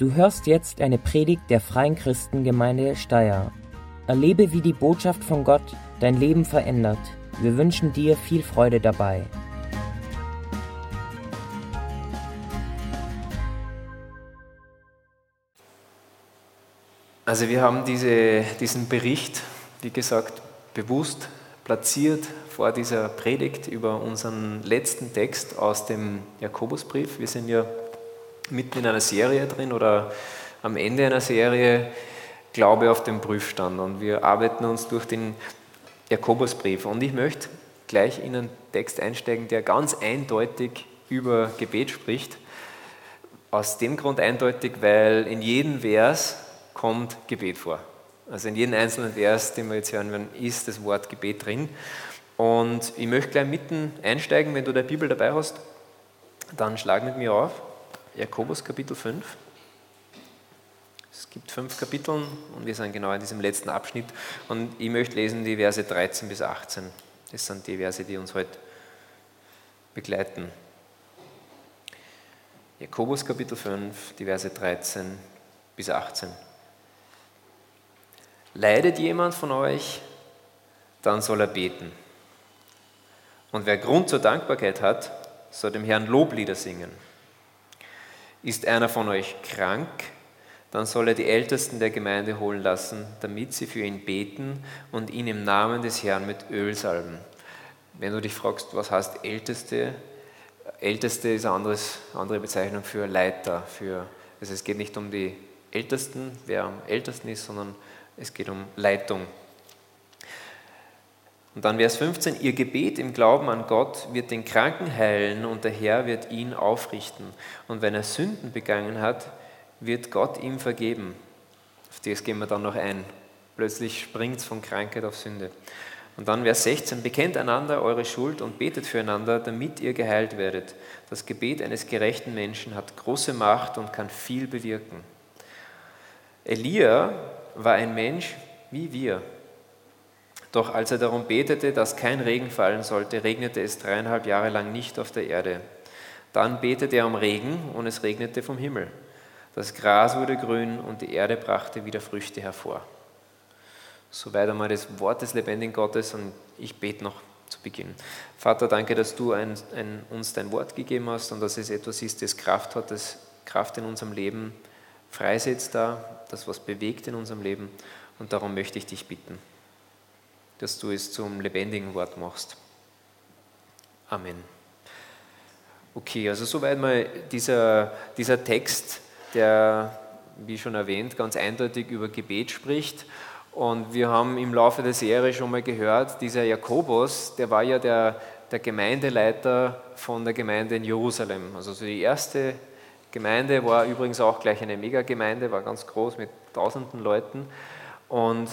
Du hörst jetzt eine Predigt der Freien Christengemeinde Steyr. Erlebe, wie die Botschaft von Gott dein Leben verändert. Wir wünschen dir viel Freude dabei. Also wir haben diese, diesen Bericht, wie gesagt, bewusst platziert vor dieser Predigt über unseren letzten Text aus dem Jakobusbrief. Wir sind ja mitten in einer Serie drin oder am Ende einer Serie Glaube auf dem Prüfstand und wir arbeiten uns durch den Jakobusbrief. Und ich möchte gleich in einen Text einsteigen, der ganz eindeutig über Gebet spricht. Aus dem Grund eindeutig, weil in jedem Vers kommt Gebet vor. Also in jedem einzelnen Vers, den wir jetzt hören werden, ist das Wort Gebet drin. Und ich möchte gleich mitten einsteigen, wenn du der Bibel dabei hast, dann schlag mit mir auf. Jakobus Kapitel 5. Es gibt fünf Kapitel und wir sind genau in diesem letzten Abschnitt. Und ich möchte lesen die Verse 13 bis 18. Das sind die Verse, die uns heute begleiten. Jakobus Kapitel 5, die Verse 13 bis 18. Leidet jemand von euch, dann soll er beten. Und wer Grund zur Dankbarkeit hat, soll dem Herrn Loblieder singen. Ist einer von euch krank, dann soll er die Ältesten der Gemeinde holen lassen, damit sie für ihn beten und ihn im Namen des Herrn mit Öl salben. Wenn du dich fragst, was heißt Älteste? Älteste ist eine anderes, andere Bezeichnung für Leiter. Für, also es geht nicht um die Ältesten, wer am ältesten ist, sondern es geht um Leitung. Und dann Vers 15, ihr Gebet im Glauben an Gott wird den Kranken heilen und der Herr wird ihn aufrichten. Und wenn er Sünden begangen hat, wird Gott ihm vergeben. Auf das gehen wir dann noch ein. Plötzlich springt es von Krankheit auf Sünde. Und dann Vers 16, bekennt einander eure Schuld und betet füreinander, damit ihr geheilt werdet. Das Gebet eines gerechten Menschen hat große Macht und kann viel bewirken. Elia war ein Mensch wie wir. Doch als er darum betete, dass kein Regen fallen sollte, regnete es dreieinhalb Jahre lang nicht auf der Erde. Dann betete er um Regen und es regnete vom Himmel. Das Gras wurde grün und die Erde brachte wieder Früchte hervor. Soweit einmal das Wort des lebendigen Gottes und ich bete noch zu Beginn. Vater, danke, dass du ein, ein, uns dein Wort gegeben hast und dass es etwas ist, das Kraft hat, das Kraft in unserem Leben freisetzt da, das was bewegt in unserem Leben. Und darum möchte ich dich bitten, dass du es zum lebendigen Wort machst. Amen. Okay, also soweit mal dieser, dieser Text, der, wie schon erwähnt, ganz eindeutig über Gebet spricht. Und wir haben im Laufe der Serie schon mal gehört, dieser Jakobus, der war ja der, der Gemeindeleiter von der Gemeinde in Jerusalem. Also so die erste Gemeinde war übrigens auch gleich eine Megagemeinde, war ganz groß mit tausenden Leuten. Und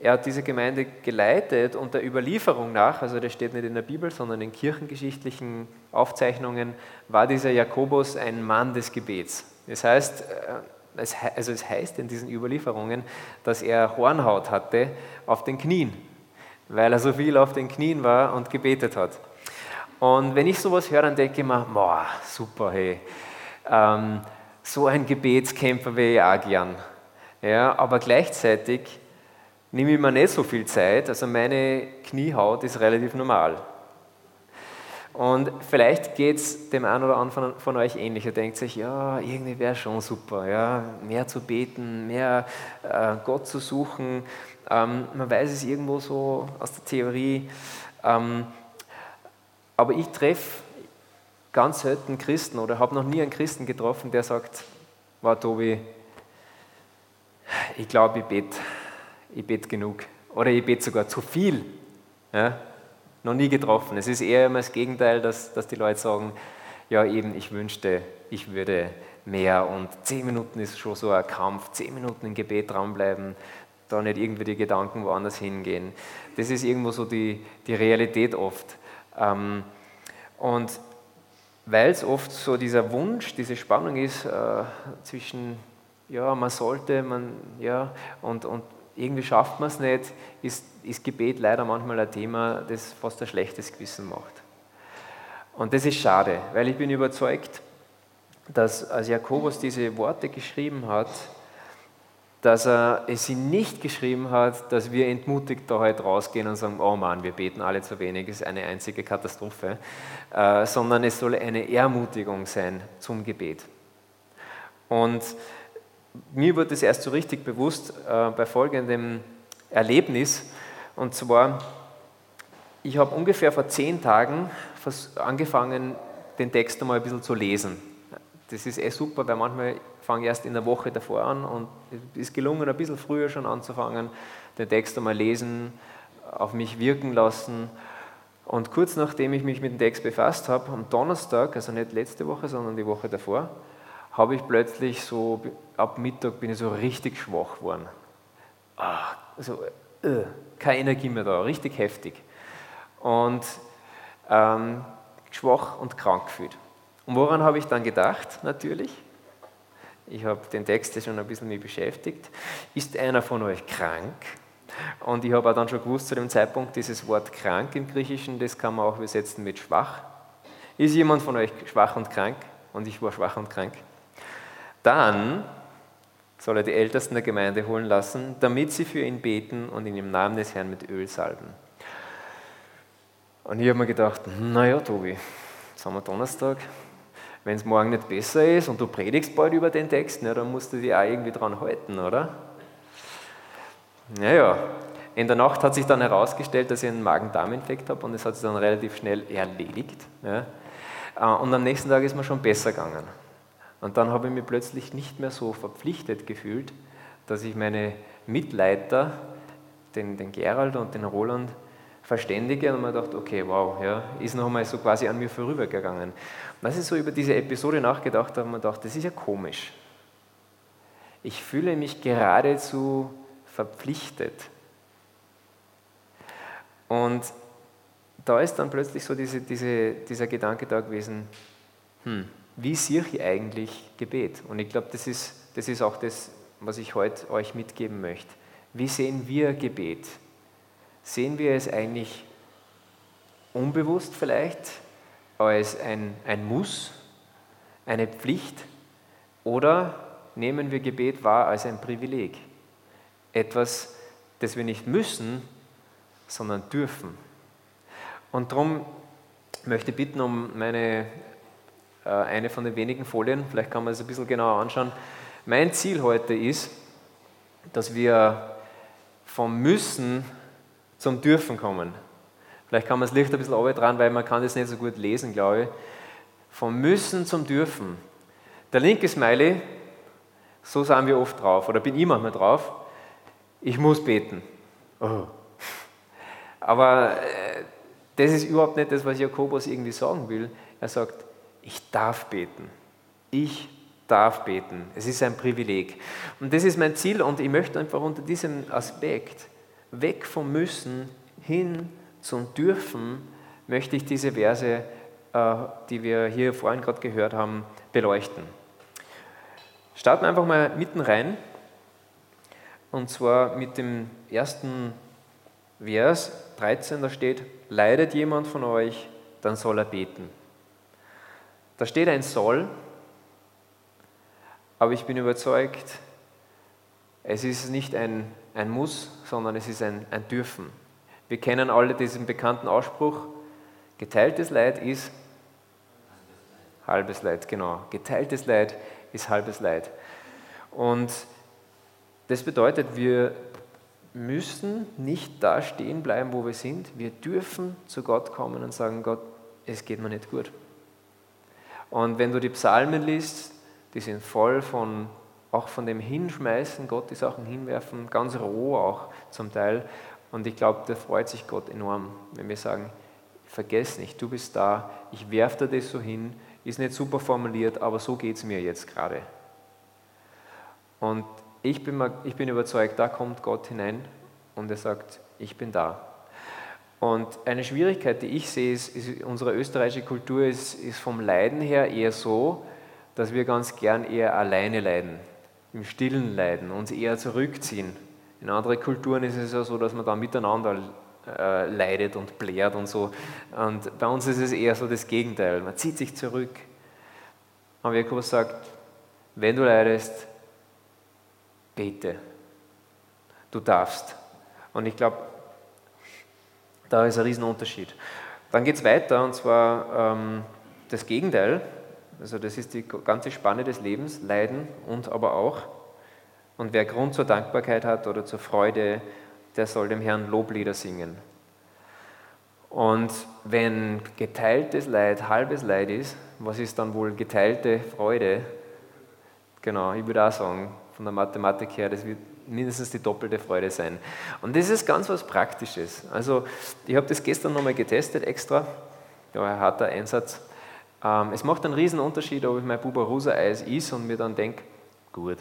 er hat diese Gemeinde geleitet und der Überlieferung nach, also das steht nicht in der Bibel, sondern in kirchengeschichtlichen Aufzeichnungen, war dieser Jakobus ein Mann des Gebets. Das heißt, äh, also es heißt in diesen Überlieferungen, dass er Hornhaut hatte auf den Knien, weil er so viel auf den Knien war und gebetet hat. Und wenn ich sowas höre, dann denke ich mir, boah, super, hey, ähm, so ein Gebetskämpfer wäre ich auch gern. Ja, aber gleichzeitig nehme ich mir nicht so viel Zeit, also meine Kniehaut ist relativ normal. Und vielleicht geht es dem einen oder anderen von euch ähnlich. Ihr denkt sich, ja, irgendwie wäre schon super, ja, mehr zu beten, mehr äh, Gott zu suchen. Ähm, man weiß es irgendwo so aus der Theorie. Ähm, aber ich treffe ganz selten Christen oder habe noch nie einen Christen getroffen, der sagt, war Tobi, ich glaube, ich bete ich bet genug oder ich bete sogar zu viel. Ja? Noch nie getroffen. Es ist eher immer das Gegenteil, dass, dass die Leute sagen, ja eben, ich wünschte, ich würde mehr und zehn Minuten ist schon so ein Kampf, zehn Minuten im Gebet dranbleiben, da nicht irgendwie die Gedanken woanders hingehen. Das ist irgendwo so die, die Realität oft. Ähm, und weil es oft so dieser Wunsch, diese Spannung ist äh, zwischen, ja, man sollte, man, ja, und, und irgendwie schafft man es nicht, ist, ist Gebet leider manchmal ein Thema, das fast ein schlechtes Gewissen macht. Und das ist schade, weil ich bin überzeugt, dass als Jakobus diese Worte geschrieben hat, dass er sie nicht geschrieben hat, dass wir entmutigt da heute rausgehen und sagen, oh Mann, wir beten alle zu wenig, ist eine einzige Katastrophe, äh, sondern es soll eine Ermutigung sein zum Gebet. Und mir wurde es erst so richtig bewusst äh, bei folgendem Erlebnis, und zwar, ich habe ungefähr vor zehn Tagen angefangen, den Text einmal ein bisschen zu lesen. Das ist eh super, weil manchmal fange ich erst in der Woche davor an und es ist gelungen, ein bisschen früher schon anzufangen, den Text einmal lesen, auf mich wirken lassen. Und kurz nachdem ich mich mit dem Text befasst habe, am Donnerstag, also nicht letzte Woche, sondern die Woche davor, habe ich plötzlich so, ab Mittag bin ich so richtig schwach geworden. Ah, so, äh, keine Energie mehr da, richtig heftig. Und ähm, schwach und krank gefühlt. Und woran habe ich dann gedacht, natürlich? Ich habe den Text schon ein bisschen mit beschäftigt. Ist einer von euch krank? Und ich habe auch dann schon gewusst zu dem Zeitpunkt, dieses Wort krank im Griechischen, das kann man auch übersetzen mit schwach. Ist jemand von euch schwach und krank? Und ich war schwach und krank. Dann soll er die Ältesten der Gemeinde holen lassen, damit sie für ihn beten und ihn im Namen des Herrn mit Öl salben. Und ich habe mir gedacht, naja, Tobi, jetzt haben wir Donnerstag, wenn es morgen nicht besser ist und du predigst bald über den Text, ne, dann musst du dich auch irgendwie dran halten, oder? Naja, in der Nacht hat sich dann herausgestellt, dass ich einen Magen-Darm-Infekt habe und es hat sich dann relativ schnell erledigt. Ja. Äh, und am nächsten Tag ist mir schon besser gegangen. Und dann habe ich mich plötzlich nicht mehr so verpflichtet gefühlt, dass ich meine Mitleiter, den, den Gerald und den Roland, verständige und man dachte, okay, wow, ja, ist noch einmal so quasi an mir vorübergegangen. Und als ich so über diese Episode nachgedacht habe, man dachte, das ist ja komisch. Ich fühle mich geradezu verpflichtet. Und da ist dann plötzlich so diese, diese, dieser Gedanke da gewesen, hm, wie sehe ich eigentlich Gebet? Und ich glaube, das ist, das ist auch das, was ich heute euch mitgeben möchte. Wie sehen wir Gebet? Sehen wir es eigentlich unbewusst vielleicht als ein, ein Muss, eine Pflicht oder nehmen wir Gebet wahr als ein Privileg? Etwas, das wir nicht müssen, sondern dürfen. Und darum möchte ich bitten um meine eine von den wenigen Folien, vielleicht kann man es ein bisschen genauer anschauen. Mein Ziel heute ist, dass wir vom Müssen zum Dürfen kommen. Vielleicht kann man das Licht ein bisschen dran, weil man kann das nicht so gut lesen, glaube ich. Vom Müssen zum Dürfen. Der linke Smiley, so sind wir oft drauf, oder bin ich manchmal drauf, ich muss beten. Oh. Aber äh, das ist überhaupt nicht das, was Jakobus irgendwie sagen will. Er sagt, ich darf beten. Ich darf beten. Es ist ein Privileg. Und das ist mein Ziel und ich möchte einfach unter diesem Aspekt weg vom Müssen hin zum Dürfen, möchte ich diese Verse, äh, die wir hier vorhin gerade gehört haben, beleuchten. Starten wir einfach mal mitten rein und zwar mit dem ersten Vers 13, da steht, leidet jemand von euch, dann soll er beten. Da steht ein Soll, aber ich bin überzeugt, es ist nicht ein, ein Muss, sondern es ist ein, ein Dürfen. Wir kennen alle diesen bekannten Ausspruch, geteiltes Leid ist halbes Leid, genau. Geteiltes Leid ist halbes Leid. Und das bedeutet, wir müssen nicht da stehen bleiben, wo wir sind. Wir dürfen zu Gott kommen und sagen, Gott, es geht mir nicht gut. Und wenn du die Psalmen liest, die sind voll von, auch von dem Hinschmeißen, Gott die Sachen hinwerfen, ganz roh auch zum Teil. Und ich glaube, da freut sich Gott enorm, wenn wir sagen, vergess nicht, du bist da, ich werfe dir das so hin, ist nicht super formuliert, aber so geht es mir jetzt gerade. Und ich bin, ich bin überzeugt, da kommt Gott hinein und er sagt, ich bin da. Und eine Schwierigkeit, die ich sehe, ist, ist unsere österreichische Kultur ist, ist vom Leiden her eher so, dass wir ganz gern eher alleine leiden, im Stillen leiden, uns eher zurückziehen. In anderen Kulturen ist es ja so, dass man da miteinander äh, leidet und blärt und so. Und bei uns ist es eher so das Gegenteil. Man zieht sich zurück. Aber Jakobus sagt, wenn du leidest, bete. Du darfst. Und ich glaube, da ist ein Riesenunterschied. Dann geht es weiter und zwar ähm, das Gegenteil. Also das ist die ganze Spanne des Lebens, Leiden und aber auch. Und wer Grund zur Dankbarkeit hat oder zur Freude, der soll dem Herrn Loblieder singen. Und wenn geteiltes Leid halbes Leid ist, was ist dann wohl geteilte Freude? Genau, ich würde auch sagen, von der Mathematik her, das wird mindestens die doppelte Freude sein. Und das ist ganz was Praktisches. Also ich habe das gestern nochmal getestet extra, ja, ein harter Einsatz. Ähm, es macht einen riesen Unterschied, ob ich mein Bubarusa-Eis is und mir dann denke, gut.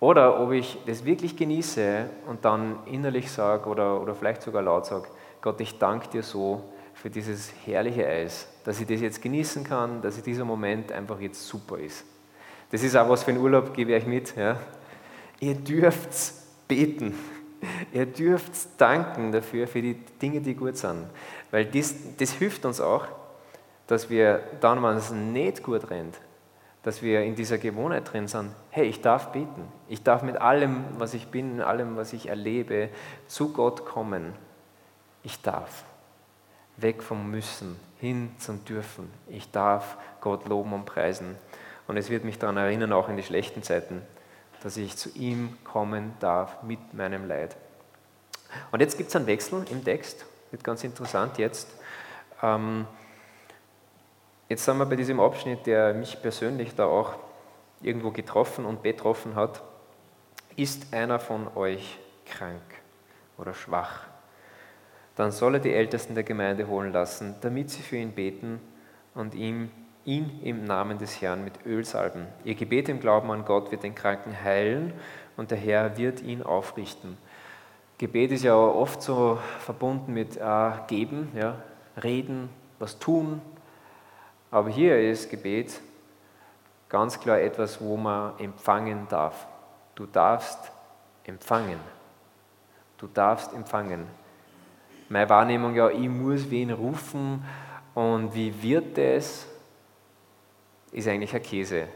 Oder ob ich das wirklich genieße und dann innerlich sage oder, oder vielleicht sogar laut sage, Gott, ich danke dir so für dieses herrliche Eis, dass ich das jetzt genießen kann, dass dieser Moment einfach jetzt super ist. Das ist auch was für einen Urlaub, gebe ich euch mit. Ja. Ihr dürft beten. Ihr dürft danken dafür, für die Dinge, die gut sind. Weil das, das hilft uns auch, dass wir dann, wenn es nicht gut rennt, dass wir in dieser Gewohnheit drin sind, hey, ich darf beten. Ich darf mit allem, was ich bin, allem, was ich erlebe, zu Gott kommen ich darf. Weg vom Müssen, hin zum Dürfen. Ich darf Gott loben und preisen. Und es wird mich daran erinnern, auch in die schlechten Zeiten, dass ich zu ihm kommen darf mit meinem Leid. Und jetzt gibt es einen Wechsel im Text, wird ganz interessant jetzt. Ähm, jetzt sind wir bei diesem Abschnitt, der mich persönlich da auch irgendwo getroffen und betroffen hat. Ist einer von euch krank oder schwach? dann soll er die Ältesten der Gemeinde holen lassen, damit sie für ihn beten und ihm, ihn im Namen des Herrn mit Öl salben. Ihr Gebet im Glauben an Gott wird den Kranken heilen und der Herr wird ihn aufrichten. Gebet ist ja oft so verbunden mit äh, Geben, ja, Reden, was tun. Aber hier ist Gebet ganz klar etwas, wo man empfangen darf. Du darfst empfangen. Du darfst empfangen meine Wahrnehmung, ja, ich muss wen rufen und wie wird das, ist eigentlich ein Käse.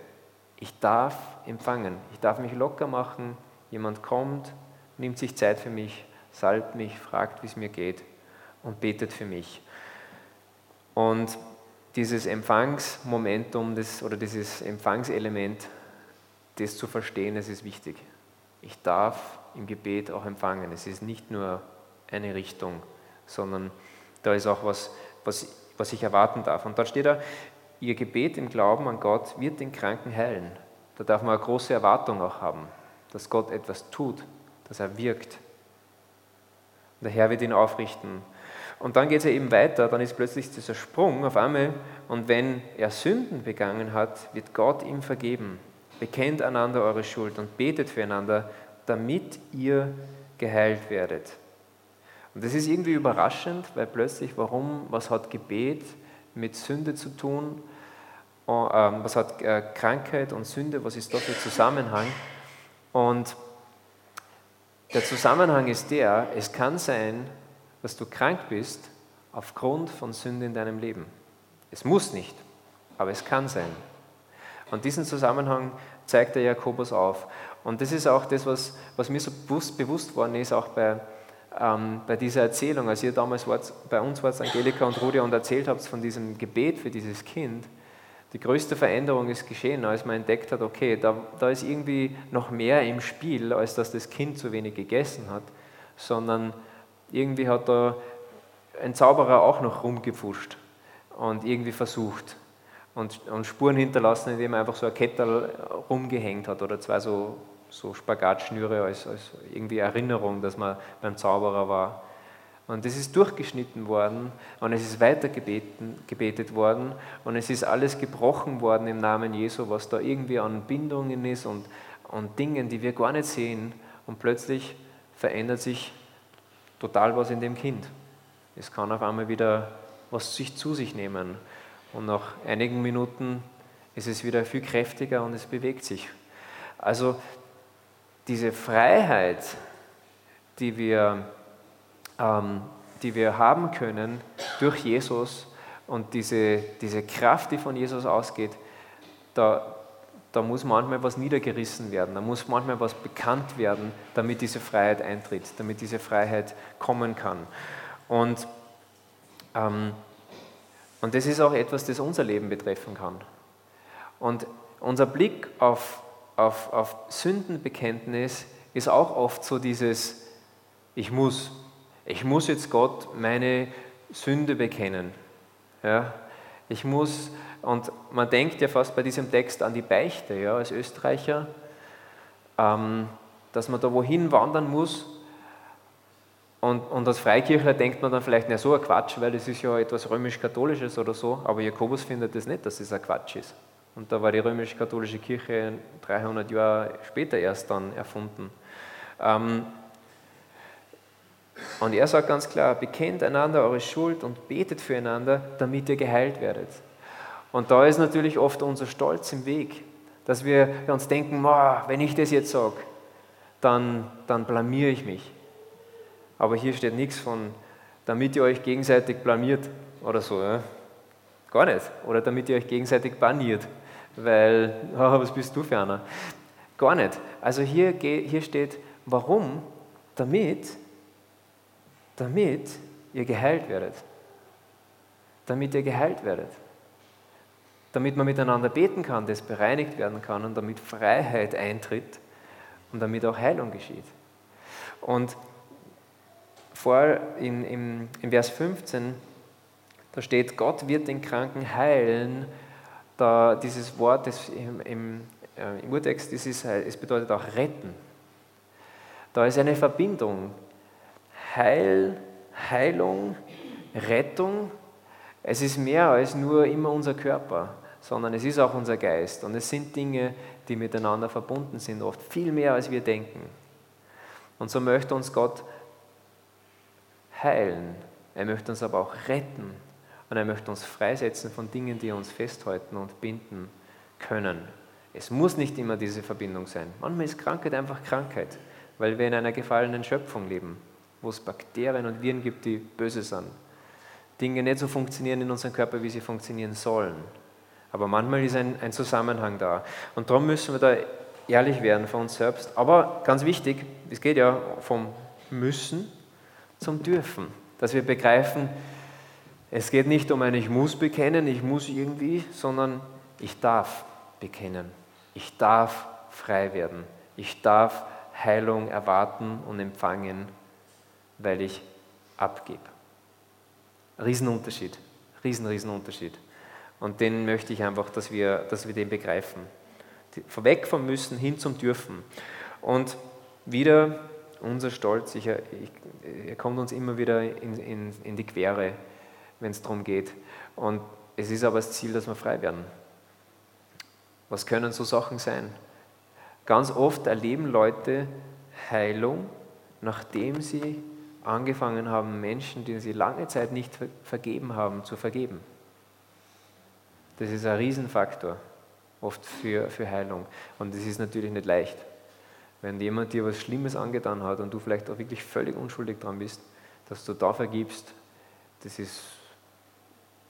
Ich darf empfangen, ich darf mich locker machen, jemand kommt, nimmt sich Zeit für mich, salbt mich, fragt, wie es mir geht und betet für mich. Und dieses Empfangsmomentum das, oder dieses Empfangselement, das zu verstehen, das ist wichtig. Ich darf im Gebet auch empfangen. Es ist nicht nur eine Richtung, sondern da ist auch was, was, was ich erwarten darf. Und dort steht da, ihr Gebet im Glauben an Gott wird den Kranken heilen. Da darf man eine große Erwartung auch haben, dass Gott etwas tut, dass er wirkt. Und der Herr wird ihn aufrichten. Und dann geht es ja eben weiter, dann ist plötzlich dieser Sprung auf einmal, und wenn er Sünden begangen hat, wird Gott ihm vergeben. Bekennt einander eure Schuld und betet füreinander, damit ihr geheilt werdet. Und das ist irgendwie überraschend, weil plötzlich, warum, was hat Gebet mit Sünde zu tun? Oh, ähm, was hat äh, Krankheit und Sünde, was ist da für Zusammenhang? Und der Zusammenhang ist der, es kann sein, dass du krank bist aufgrund von Sünde in deinem Leben. Es muss nicht, aber es kann sein. Und diesen Zusammenhang zeigt der Jakobus auf. Und das ist auch das, was, was mir so bewusst, worden ist, auch bei, ähm, bei dieser Erzählung, als ihr damals wart, bei uns wart, Angelika und Rudi, und erzählt habt von diesem Gebet für dieses Kind, die größte Veränderung ist geschehen, als man entdeckt hat, okay, da, da ist irgendwie noch mehr im Spiel, als dass das Kind zu wenig gegessen hat, sondern irgendwie hat da ein Zauberer auch noch rumgepfuscht und irgendwie versucht und, und Spuren hinterlassen, indem er einfach so ein Kettel rumgehängt hat oder zwei so so Spagatschnüre als, als irgendwie Erinnerung, dass man beim Zauberer war. Und das ist durchgeschnitten worden und es ist weiter gebeten, gebetet worden und es ist alles gebrochen worden im Namen Jesu, was da irgendwie an Bindungen ist und, und Dingen, die wir gar nicht sehen. Und plötzlich verändert sich total was in dem Kind. Es kann auf einmal wieder was sich zu sich nehmen. Und nach einigen Minuten ist es wieder viel kräftiger und es bewegt sich. Also diese Freiheit, die wir, die wir haben können durch Jesus und diese, diese Kraft, die von Jesus ausgeht, da, da muss manchmal was niedergerissen werden, da muss manchmal was bekannt werden, damit diese Freiheit eintritt, damit diese Freiheit kommen kann. Und, ähm, und das ist auch etwas, das unser Leben betreffen kann. Und unser Blick auf, auf, auf Sündenbekenntnis ist auch oft so dieses, ich muss, ich muss jetzt Gott meine Sünde bekennen. Ja? Ich muss, und man denkt ja fast bei diesem Text an die Beichte, ja, als Österreicher, ähm, dass man da wohin wandern muss. Und, und als Freikirchler denkt man dann vielleicht, na so ein Quatsch, weil das ist ja etwas römisch-katholisches oder so, aber Jakobus findet das nicht, dass das ein Quatsch ist. Und da war die römisch-katholische Kirche 300 Jahre später erst dann erfunden. Ähm, und er sagt ganz klar, bekennt einander eure Schuld und betet füreinander, damit ihr geheilt werdet. Und da ist natürlich oft unser Stolz im Weg, dass wir uns denken, wenn ich das jetzt sage, dann, dann blamiere ich mich. Aber hier steht nichts von, damit ihr euch gegenseitig blamiert oder so. Ja? Gar nicht. Oder damit ihr euch gegenseitig baniert, weil, oh, was bist du für einer? Gar nicht. Also hier, hier steht, warum? Damit damit ihr geheilt werdet. Damit ihr geheilt werdet. Damit man miteinander beten kann, das bereinigt werden kann und damit Freiheit eintritt und damit auch Heilung geschieht. Und vor in, im, im Vers 15, da steht, Gott wird den Kranken heilen. Da dieses Wort das im, im, äh, im Urtext, das ist, es bedeutet auch retten. Da ist eine Verbindung Heil, Heilung, Rettung, es ist mehr als nur immer unser Körper, sondern es ist auch unser Geist. Und es sind Dinge, die miteinander verbunden sind, oft viel mehr als wir denken. Und so möchte uns Gott heilen. Er möchte uns aber auch retten. Und er möchte uns freisetzen von Dingen, die uns festhalten und binden können. Es muss nicht immer diese Verbindung sein. Manchmal ist Krankheit einfach Krankheit, weil wir in einer gefallenen Schöpfung leben wo es Bakterien und Viren gibt, die böse sind. Dinge nicht so funktionieren in unserem Körper, wie sie funktionieren sollen. Aber manchmal ist ein, ein Zusammenhang da. Und darum müssen wir da ehrlich werden für uns selbst. Aber ganz wichtig, es geht ja vom Müssen zum Dürfen. Dass wir begreifen, es geht nicht um ein Ich muss bekennen, ich muss irgendwie, sondern ich darf bekennen. Ich darf frei werden. Ich darf Heilung erwarten und empfangen weil ich abgebe. Riesenunterschied, riesen, Riesenunterschied. Und den möchte ich einfach, dass wir, dass wir den begreifen. Weg vom Müssen hin zum Dürfen. Und wieder unser Stolz, ich, ich, er kommt uns immer wieder in, in, in die Quere, wenn es darum geht. Und es ist aber das Ziel, dass wir frei werden. Was können so Sachen sein? Ganz oft erleben Leute Heilung, nachdem sie angefangen haben, Menschen, die sie lange Zeit nicht vergeben haben, zu vergeben. Das ist ein Riesenfaktor oft für, für Heilung. Und das ist natürlich nicht leicht. Wenn jemand dir was Schlimmes angetan hat und du vielleicht auch wirklich völlig unschuldig dran bist, dass du da vergibst, das ist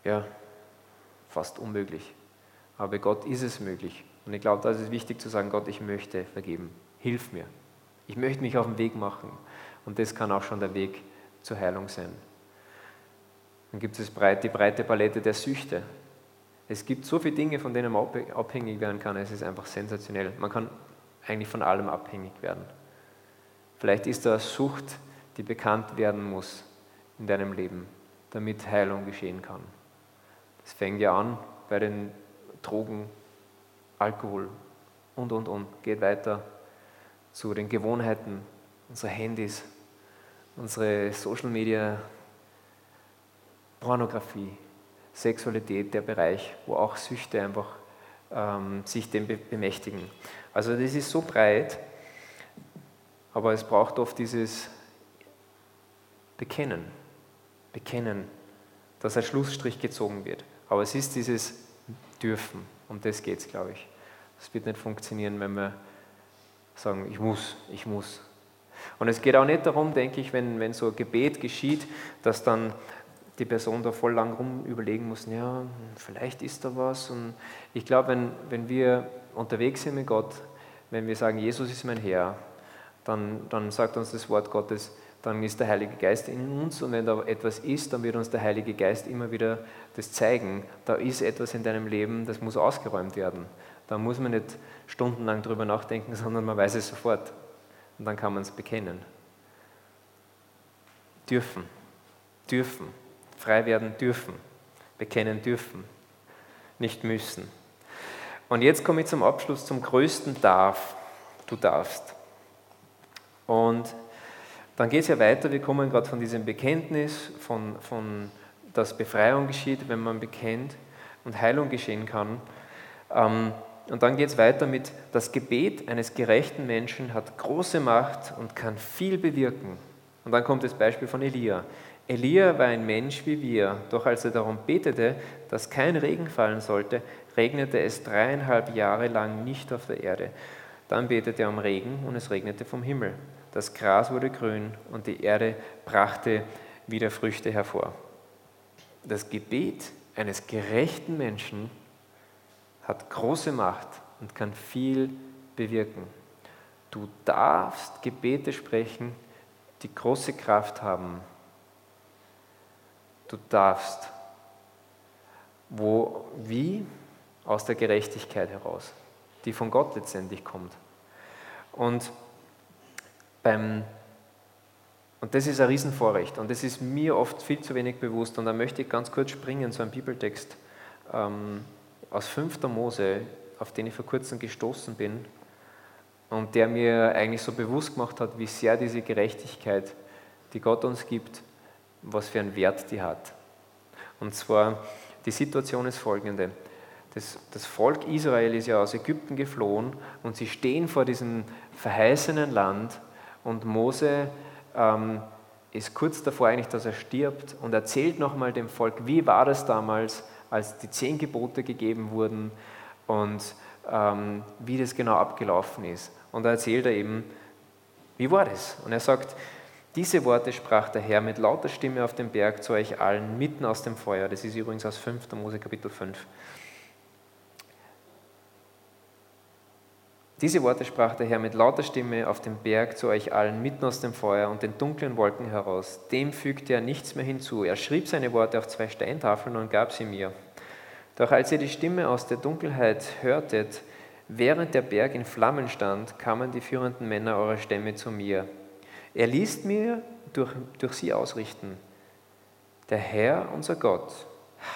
ja fast unmöglich. Aber Gott ist es möglich. Und ich glaube, da ist es wichtig zu sagen, Gott, ich möchte vergeben. Hilf mir. Ich möchte mich auf den Weg machen. Und das kann auch schon der Weg zur Heilung sein. Dann gibt es die breite Palette der Süchte. Es gibt so viele Dinge, von denen man abhängig werden kann. Es ist einfach sensationell. Man kann eigentlich von allem abhängig werden. Vielleicht ist da eine Sucht, die bekannt werden muss in deinem Leben, damit Heilung geschehen kann. Das fängt ja an bei den Drogen, Alkohol und, und, und. Geht weiter zu den Gewohnheiten unserer Handys, unsere Social Media, Pornografie, Sexualität, der Bereich, wo auch Süchte einfach ähm, sich dem bemächtigen. Also das ist so breit, aber es braucht oft dieses Bekennen, Bekennen, dass ein Schlussstrich gezogen wird. Aber es ist dieses Dürfen, um das geht es, glaube ich. Es wird nicht funktionieren, wenn wir sagen, ich muss, ich muss, und es geht auch nicht darum, denke ich, wenn, wenn so ein Gebet geschieht, dass dann die Person da voll lang rum überlegen muss, ja, vielleicht ist da was. Und ich glaube, wenn, wenn wir unterwegs sind mit Gott, wenn wir sagen, Jesus ist mein Herr, dann, dann sagt uns das Wort Gottes, dann ist der Heilige Geist in uns und wenn da etwas ist, dann wird uns der Heilige Geist immer wieder das zeigen. Da ist etwas in deinem Leben, das muss ausgeräumt werden. Da muss man nicht stundenlang drüber nachdenken, sondern man weiß es sofort. Und dann kann man es bekennen. Dürfen, dürfen, frei werden dürfen, bekennen dürfen, nicht müssen. Und jetzt komme ich zum Abschluss zum größten Darf. Du darfst. Und dann geht es ja weiter, wir kommen gerade von diesem Bekenntnis, von, von dass Befreiung geschieht, wenn man bekennt und Heilung geschehen kann. Ähm, und dann geht es weiter mit, das Gebet eines gerechten Menschen hat große Macht und kann viel bewirken. Und dann kommt das Beispiel von Elia. Elia war ein Mensch wie wir, doch als er darum betete, dass kein Regen fallen sollte, regnete es dreieinhalb Jahre lang nicht auf der Erde. Dann betete er um Regen und es regnete vom Himmel das Gras wurde grün und die Erde brachte wieder Früchte hervor. Das Gebet eines gerechten Menschen hat große Macht und kann viel bewirken. Du darfst Gebete sprechen, die große Kraft haben. Du darfst. Wo, wie? Aus der Gerechtigkeit heraus, die von Gott letztendlich kommt. Und beim und das ist ein Riesenvorrecht und das ist mir oft viel zu wenig bewusst. Und da möchte ich ganz kurz springen zu einem Bibeltext ähm, aus 5. Mose, auf den ich vor kurzem gestoßen bin und der mir eigentlich so bewusst gemacht hat, wie sehr diese Gerechtigkeit, die Gott uns gibt, was für einen Wert die hat. Und zwar, die Situation ist folgende. Das, das Volk Israel ist ja aus Ägypten geflohen und sie stehen vor diesem verheißenen Land und Mose ähm, ist kurz davor eigentlich, dass er stirbt und erzählt nochmal dem Volk, wie war das damals, als die zehn Gebote gegeben wurden und ähm, wie das genau abgelaufen ist. Und da erzählt er eben, wie war das? Und er sagt, diese Worte sprach der Herr mit lauter Stimme auf dem Berg zu euch allen, mitten aus dem Feuer. Das ist übrigens aus 5. Mose Kapitel 5. Diese Worte sprach der Herr mit lauter Stimme auf dem Berg zu euch allen mitten aus dem Feuer und den dunklen Wolken heraus. Dem fügte er nichts mehr hinzu. Er schrieb seine Worte auf zwei Steintafeln und gab sie mir. Doch als ihr die Stimme aus der Dunkelheit hörtet, während der Berg in Flammen stand, kamen die führenden Männer eurer Stämme zu mir. Er ließ mir durch, durch sie ausrichten. Der Herr, unser Gott,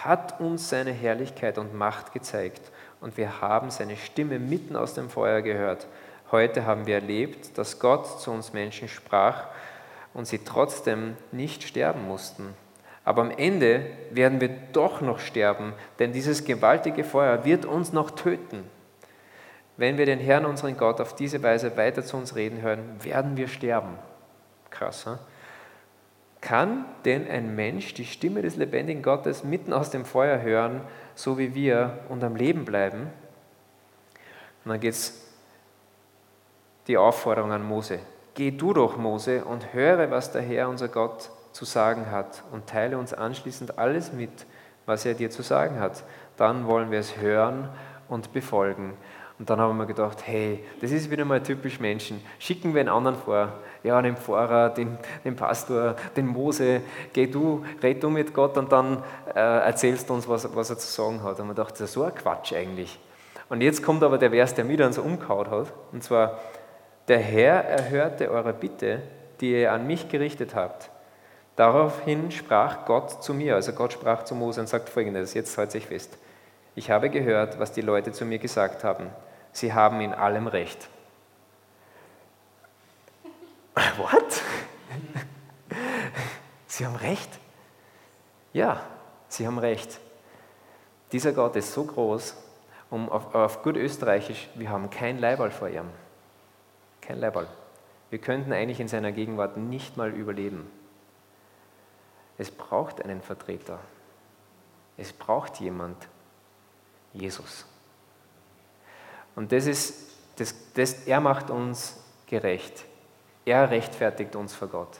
hat uns seine Herrlichkeit und Macht gezeigt und wir haben seine Stimme mitten aus dem Feuer gehört. Heute haben wir erlebt, dass Gott zu uns Menschen sprach und sie trotzdem nicht sterben mussten. Aber am Ende werden wir doch noch sterben, denn dieses gewaltige Feuer wird uns noch töten. Wenn wir den Herrn, unseren Gott, auf diese Weise weiter zu uns reden hören, werden wir sterben. Krass, hm? Kann denn ein Mensch die Stimme des lebendigen Gottes mitten aus dem Feuer hören so wie wir und am Leben bleiben. Und dann geht es die Aufforderung an Mose. Geh du doch, Mose, und höre, was der Herr, unser Gott, zu sagen hat und teile uns anschließend alles mit, was er dir zu sagen hat. Dann wollen wir es hören und befolgen. Und dann haben wir gedacht, hey, das ist wieder mal typisch Menschen. Schicken wir einen anderen vor. Ja, den Pfarrer, den, den Pastor, den Mose, geh du, red du mit Gott und dann äh, erzählst du uns, was, was er zu sagen hat. Und man dachte, das ist so ein Quatsch eigentlich. Und jetzt kommt aber der Vers, der mich dann so umgehauen hat. Und zwar, der Herr erhörte eure Bitte, die ihr an mich gerichtet habt. Daraufhin sprach Gott zu mir, also Gott sprach zu Mose und sagt folgendes, jetzt hält sich fest. Ich habe gehört, was die Leute zu mir gesagt haben sie haben in allem Recht. What? Sie haben Recht? Ja, sie haben Recht. Dieser Gott ist so groß, um auf, auf gut österreichisch, wir haben kein Leibwall vor ihm. Kein Leibwall. Wir könnten eigentlich in seiner Gegenwart nicht mal überleben. Es braucht einen Vertreter. Es braucht jemand. Jesus. Und das ist, das, das, er macht uns gerecht. Er rechtfertigt uns vor Gott.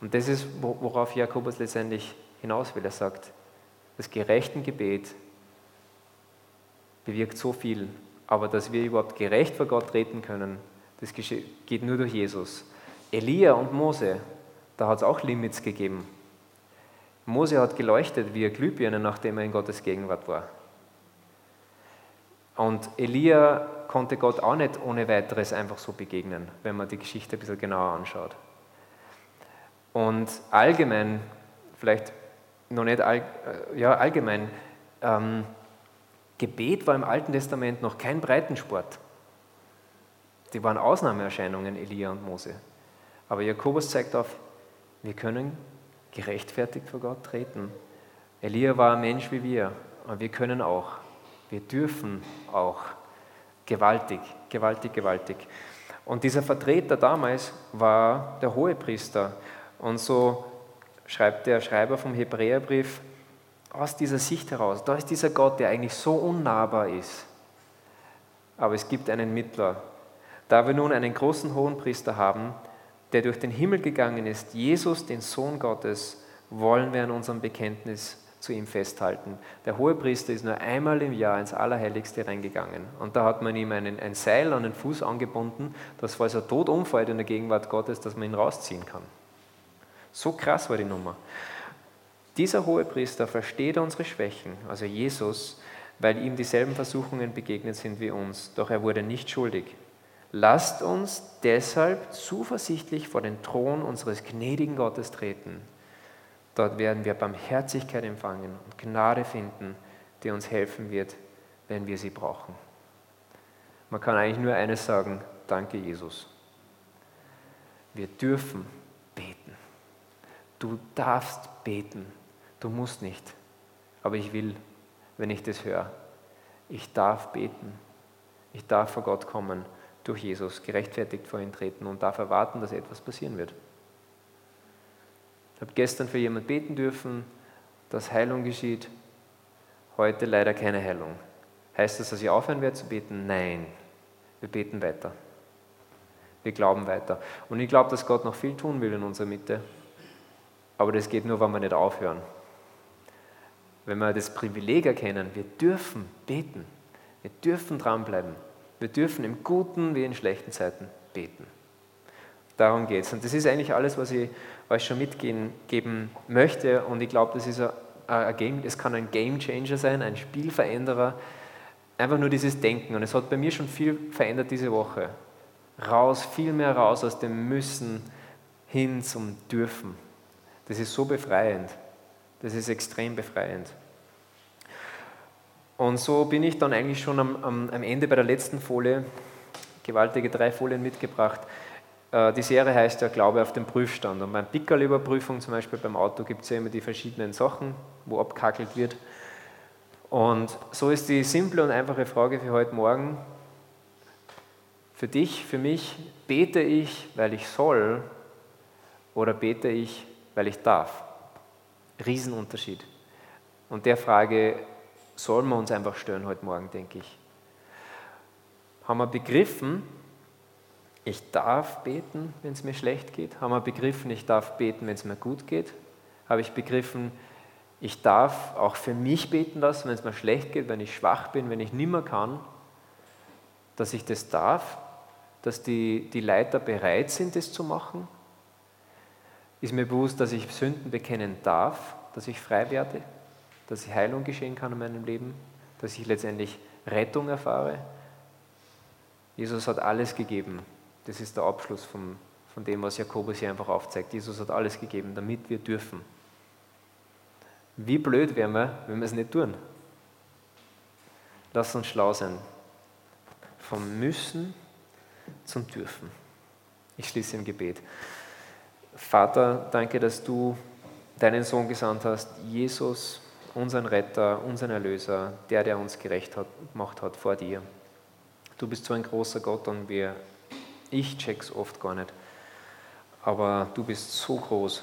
Und das ist, worauf Jakobus letztendlich hinaus will. Er sagt, das gerechte Gebet bewirkt so viel, aber dass wir überhaupt gerecht vor Gott treten können, das geht nur durch Jesus. Elia und Mose, da hat es auch Limits gegeben. Mose hat geleuchtet wie eine Glühbirne, nachdem er in Gottes Gegenwart war. Und Elia konnte Gott auch nicht ohne weiteres einfach so begegnen, wenn man die Geschichte ein bisschen genauer anschaut. Und allgemein, vielleicht noch nicht all, äh, ja, allgemein, ähm, Gebet war im Alten Testament noch kein Breitensport. Die waren Ausnahmeerscheinungen, Elia und Mose. Aber Jakobus zeigt auf, wir können gerechtfertigt vor Gott treten. Elia war ein Mensch wie wir und wir können auch. Wir dürfen auch. Gewaltig, gewaltig, gewaltig. Und dieser Vertreter damals war der Hohepriester. Und so schreibt der Schreiber vom Hebräerbrief aus dieser Sicht heraus, da ist dieser Gott, der eigentlich so unnahbar ist. Aber es gibt einen Mittler. Da wir nun einen großen Hohenpriester haben, der durch den Himmel gegangen ist, Jesus, den Sohn Gottes, wollen wir an unserem Bekenntnis zu ihm festhalten. Der Hohepriester ist nur einmal im Jahr ins Allerheiligste reingegangen. Und da hat man ihm einen, ein Seil an den Fuß angebunden, dass falls er tot umfällt in der Gegenwart Gottes, dass man ihn rausziehen kann. So krass war die Nummer. Dieser Hohepriester versteht unsere Schwächen, also Jesus, weil ihm dieselben Versuchungen begegnet sind wie uns, doch er wurde nicht schuldig. Lasst uns deshalb zuversichtlich vor den Thron unseres gnädigen Gottes treten. Dort werden wir Barmherzigkeit empfangen und Gnade finden, die uns helfen wird, wenn wir sie brauchen. Man kann eigentlich nur eines sagen, danke Jesus. Wir dürfen beten. Du darfst beten. Du musst nicht. Aber ich will, wenn ich das höre. Ich darf beten. Ich darf vor Gott kommen durch Jesus gerechtfertigt vor ihn treten und darf erwarten, dass etwas passieren wird. Ich habe gestern für jemanden beten dürfen, dass Heilung geschieht. Heute leider keine Heilung. Heißt das, dass ich aufhören werde zu beten? Nein. Wir beten weiter. Wir glauben weiter. Und ich glaube, dass Gott noch viel tun will in unserer Mitte. Aber das geht nur, wenn wir nicht aufhören. Wenn wir das Privileg erkennen, wir dürfen beten. Wir dürfen dranbleiben. Wir dürfen im guten wie in schlechten Zeiten beten. Darum geht es. Und das ist eigentlich alles, was ich euch schon mitgeben möchte. Und ich glaube, das ist ein, ein Game, es kann ein Game Changer sein, ein Spielveränderer. Einfach nur dieses Denken. Und es hat bei mir schon viel verändert diese Woche. Raus, viel mehr raus aus dem Müssen hin zum Dürfen. Das ist so befreiend. Das ist extrem befreiend. Und so bin ich dann eigentlich schon am, am, am Ende bei der letzten Folie, gewaltige drei Folien mitgebracht. Äh, die Serie heißt ja Glaube auf den Prüfstand. Und beim Pickerl-Überprüfung, zum Beispiel beim Auto, gibt es ja immer die verschiedenen Sachen, wo abkackelt wird. Und so ist die simple und einfache Frage für heute Morgen, für dich, für mich, bete ich, weil ich soll oder bete ich, weil ich darf? Riesenunterschied. Und der Frage sollen wir uns einfach stellen heute Morgen, denke ich. Haben wir begriffen, ich darf beten, wenn es mir schlecht geht? Haben wir begriffen, ich darf beten, wenn es mir gut geht? Habe ich begriffen, ich darf auch für mich beten lassen, wenn es mir schlecht geht, wenn ich schwach bin, wenn ich nimmer kann, dass ich das darf, dass die, die Leiter bereit sind, das zu machen? Ist mir bewusst, dass ich Sünden bekennen darf, dass ich frei werde? Dass Heilung geschehen kann in meinem Leben, dass ich letztendlich Rettung erfahre. Jesus hat alles gegeben. Das ist der Abschluss von, von dem, was Jakobus hier einfach aufzeigt. Jesus hat alles gegeben, damit wir dürfen. Wie blöd wären wir, wenn wir es nicht tun? Lass uns schlau sein. Vom Müssen zum Dürfen. Ich schließe im Gebet. Vater, danke, dass du deinen Sohn gesandt hast, Jesus, unseren Retter, unseren Erlöser, der, der uns gerecht hat, gemacht hat vor dir. Du bist so ein großer Gott und wir, ich check's oft gar nicht, aber du bist so groß.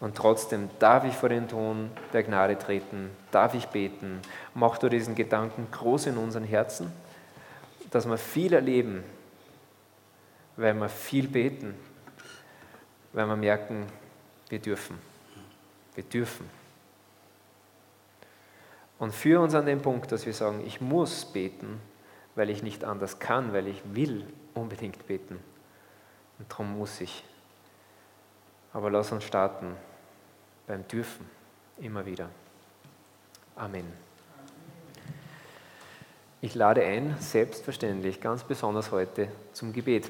Und trotzdem darf ich vor den Thron der Gnade treten, darf ich beten. Mach du diesen Gedanken groß in unseren Herzen, dass wir viel erleben, weil wir viel beten, weil wir merken, wir dürfen. Wir dürfen. Und führe uns an den Punkt, dass wir sagen, ich muss beten, weil ich nicht anders kann, weil ich will unbedingt beten. Und darum muss ich. Aber lass uns starten beim Dürfen, immer wieder. Amen. Ich lade ein, selbstverständlich, ganz besonders heute, zum Gebet.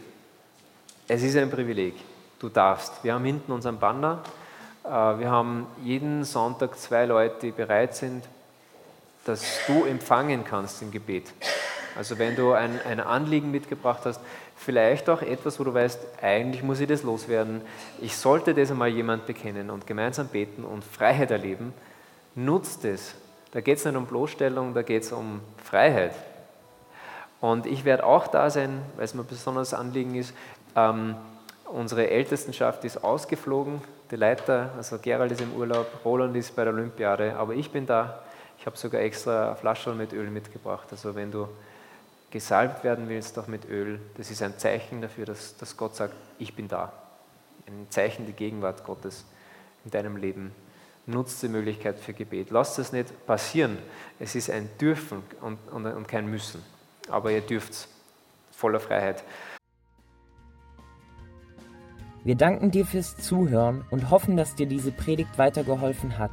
Es ist ein Privileg. Du darfst. Wir haben hinten unseren Banner. Äh, wir haben jeden Sonntag zwei Leute, die bereit sind, dass du empfangen kannst im Gebet. Also wenn du ein, ein Anliegen mitgebracht hast, vielleicht auch etwas, wo du weißt, eigentlich muss ich das loswerden, ich sollte das einmal jemand bekennen und gemeinsam beten und Freiheit erleben, nutzt es. Da geht es nicht um Bloßstellung, da geht es um Freiheit. Und ich werde auch da sein, weil es mir ein besonderes Anliegen ist. Ähm, unsere Ältestenschaft ist ausgeflogen, die Leiter, also Gerald ist im Urlaub, Roland ist bei der Olympiade, aber ich bin da. Ich habe sogar extra Flaschen mit Öl mitgebracht. Also wenn du gesalbt werden willst, doch mit Öl, das ist ein Zeichen dafür, dass, dass Gott sagt, ich bin da. Ein Zeichen der Gegenwart Gottes in deinem Leben. Nutzt die Möglichkeit für Gebet. Lasst das nicht passieren. Es ist ein Dürfen und, und, und kein Müssen. Aber ihr dürft es voller Freiheit. Wir danken dir fürs Zuhören und hoffen, dass dir diese Predigt weitergeholfen hat.